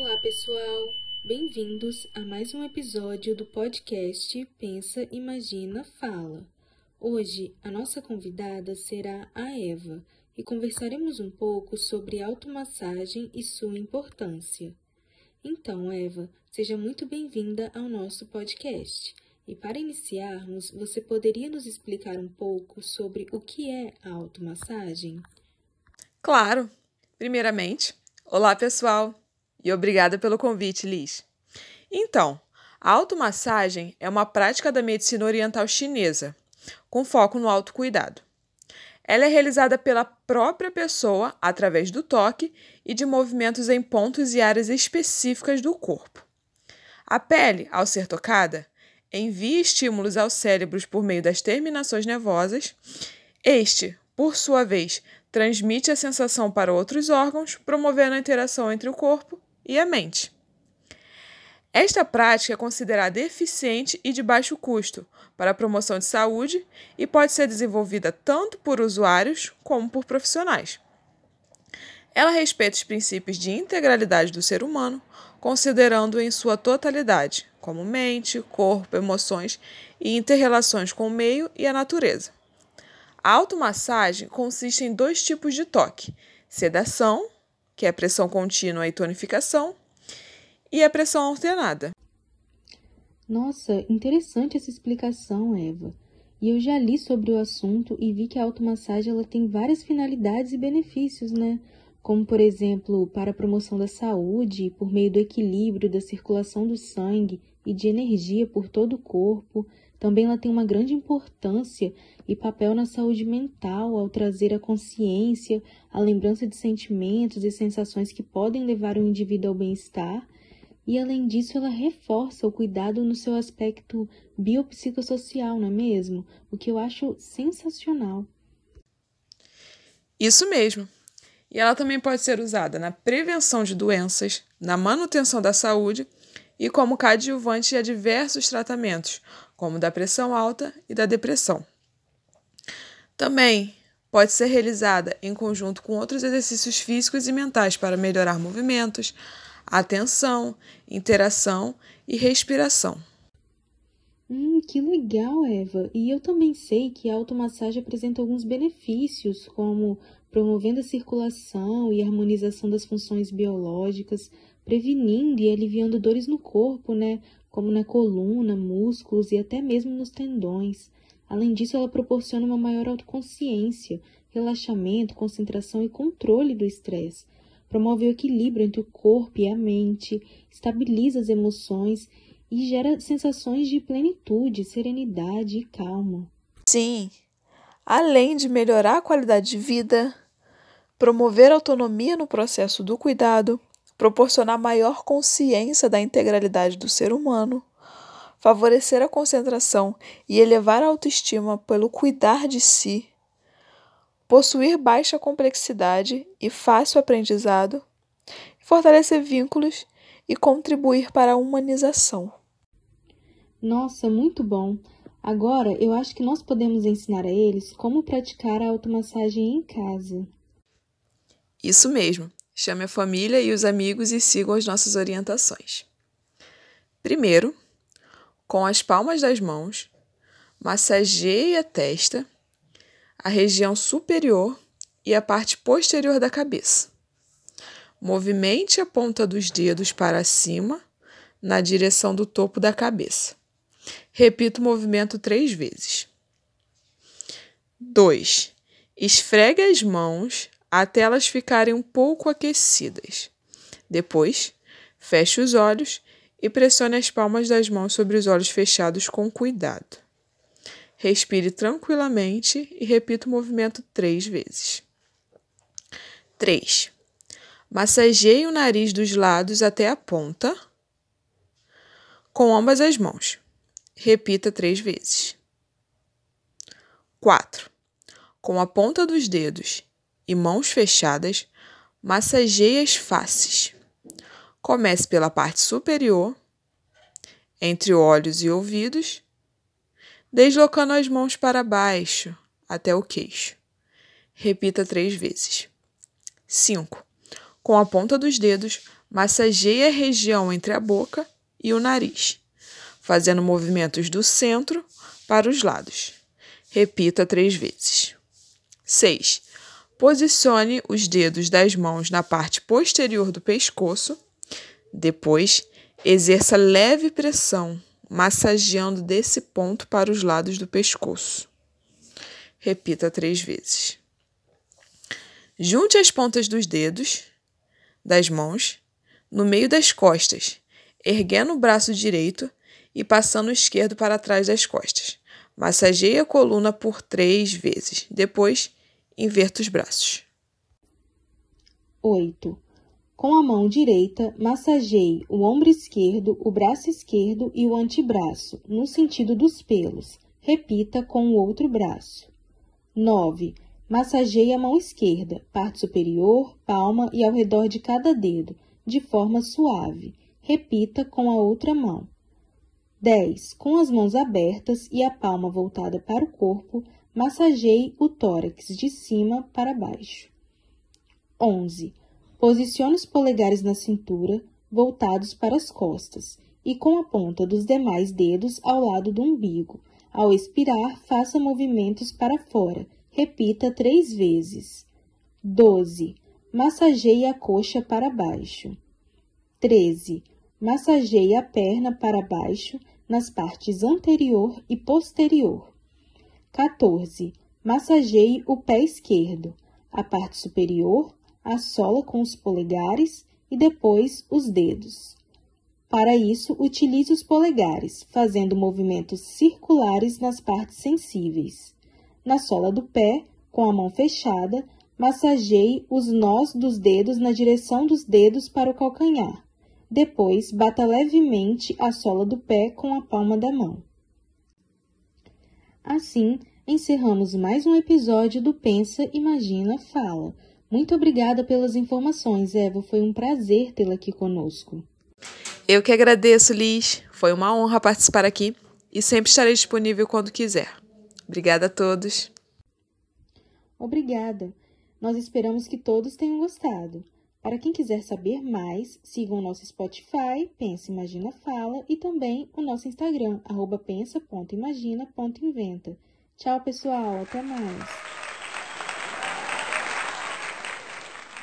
Olá, pessoal! Bem-vindos a mais um episódio do podcast Pensa, Imagina, Fala. Hoje, a nossa convidada será a Eva e conversaremos um pouco sobre automassagem e sua importância. Então, Eva, seja muito bem-vinda ao nosso podcast. E para iniciarmos, você poderia nos explicar um pouco sobre o que é a automassagem? Claro! Primeiramente, olá pessoal e obrigada pelo convite, Liz. Então, a automassagem é uma prática da medicina oriental chinesa, com foco no autocuidado. Ela é realizada pela própria pessoa através do toque e de movimentos em pontos e áreas específicas do corpo. A pele, ao ser tocada, envia estímulos aos cérebros por meio das terminações nervosas. Este, por sua vez, transmite a sensação para outros órgãos, promovendo a interação entre o corpo e a mente. Esta prática é considerada eficiente e de baixo custo para a promoção de saúde e pode ser desenvolvida tanto por usuários como por profissionais. Ela respeita os princípios de integralidade do ser humano, considerando em sua totalidade, como mente, corpo, emoções e interrelações com o meio e a natureza. A automassagem consiste em dois tipos de toque: sedação, que é a pressão contínua e tonificação, e a pressão alternada. Nossa, interessante essa explicação, Eva. E eu já li sobre o assunto e vi que a automassagem ela tem várias finalidades e benefícios, né? Como, por exemplo, para a promoção da saúde, por meio do equilíbrio da circulação do sangue e de energia por todo o corpo. Também ela tem uma grande importância e papel na saúde mental ao trazer a consciência, a lembrança de sentimentos e sensações que podem levar o indivíduo ao bem-estar. E além disso, ela reforça o cuidado no seu aspecto biopsicossocial, não é mesmo? O que eu acho sensacional. Isso mesmo. E ela também pode ser usada na prevenção de doenças, na manutenção da saúde e como coadjuvante a diversos tratamentos, como da pressão alta e da depressão. Também pode ser realizada em conjunto com outros exercícios físicos e mentais para melhorar movimentos, atenção, interação e respiração. Hum, que legal, Eva! E eu também sei que a automassagem apresenta alguns benefícios, como promovendo a circulação e harmonização das funções biológicas, prevenindo e aliviando dores no corpo, né? Como na coluna, músculos e até mesmo nos tendões. Além disso, ela proporciona uma maior autoconsciência, relaxamento, concentração e controle do estresse. Promove o equilíbrio entre o corpo e a mente, estabiliza as emoções e gera sensações de plenitude, serenidade e calma. Sim, além de melhorar a qualidade de vida, promover autonomia no processo do cuidado, proporcionar maior consciência da integralidade do ser humano, favorecer a concentração e elevar a autoestima pelo cuidar de si, possuir baixa complexidade e fácil aprendizado, fortalecer vínculos e contribuir para a humanização. Nossa, muito bom! Agora eu acho que nós podemos ensinar a eles como praticar a automassagem em casa. Isso mesmo! Chame a família e os amigos e sigam as nossas orientações. Primeiro, com as palmas das mãos, massageie a testa, a região superior e a parte posterior da cabeça. Movimente a ponta dos dedos para cima na direção do topo da cabeça. Repita o movimento três vezes. 2. Esfregue as mãos até elas ficarem um pouco aquecidas. Depois, feche os olhos e pressione as palmas das mãos sobre os olhos fechados com cuidado. Respire tranquilamente e repita o movimento três vezes. 3. Massageie o nariz dos lados até a ponta com ambas as mãos. Repita três vezes. 4. Com a ponta dos dedos e mãos fechadas, massageie as faces. Comece pela parte superior, entre olhos e ouvidos, deslocando as mãos para baixo até o queixo. Repita três vezes. 5. com a ponta dos dedos, massageie a região entre a boca e o nariz, fazendo movimentos do centro para os lados. Repita três vezes. 6. Posicione os dedos das mãos na parte posterior do pescoço. Depois, exerça leve pressão, massageando desse ponto para os lados do pescoço. Repita três vezes. Junte as pontas dos dedos das mãos no meio das costas, erguendo o braço direito e passando o esquerdo para trás das costas. Massageie a coluna por três vezes. Depois, inverta os braços. 8. Com a mão direita, massageie o ombro esquerdo, o braço esquerdo e o antebraço, no sentido dos pelos. Repita com o outro braço. 9. Massageie a mão esquerda, parte superior, palma e ao redor de cada dedo, de forma suave. Repita com a outra mão. 10. Com as mãos abertas e a palma voltada para o corpo, massageie o tórax de cima para baixo. 11. Posicione os polegares na cintura, voltados para as costas, e com a ponta dos demais dedos ao lado do umbigo. Ao expirar, faça movimentos para fora. Repita três vezes. 12. Massageie a coxa para baixo. 13. Massageie a perna para baixo nas partes anterior e posterior. 14. Massageie o pé esquerdo, a parte superior, a sola com os polegares e depois os dedos. Para isso, utilize os polegares, fazendo movimentos circulares nas partes sensíveis. Na sola do pé, com a mão fechada, massageie os nós dos dedos na direção dos dedos para o calcanhar. Depois, bata levemente a sola do pé com a palma da mão. Assim, encerramos mais um episódio do Pensa, Imagina, Fala. Muito obrigada pelas informações, Eva. Foi um prazer tê-la aqui conosco. Eu que agradeço, Liz. Foi uma honra participar aqui e sempre estarei disponível quando quiser. Obrigada a todos. Obrigada. Nós esperamos que todos tenham gostado. Para quem quiser saber mais, sigam o nosso Spotify, Pensa Imagina Fala, e também o nosso Instagram, pensa.imagina.inventa. Tchau, pessoal. Até mais.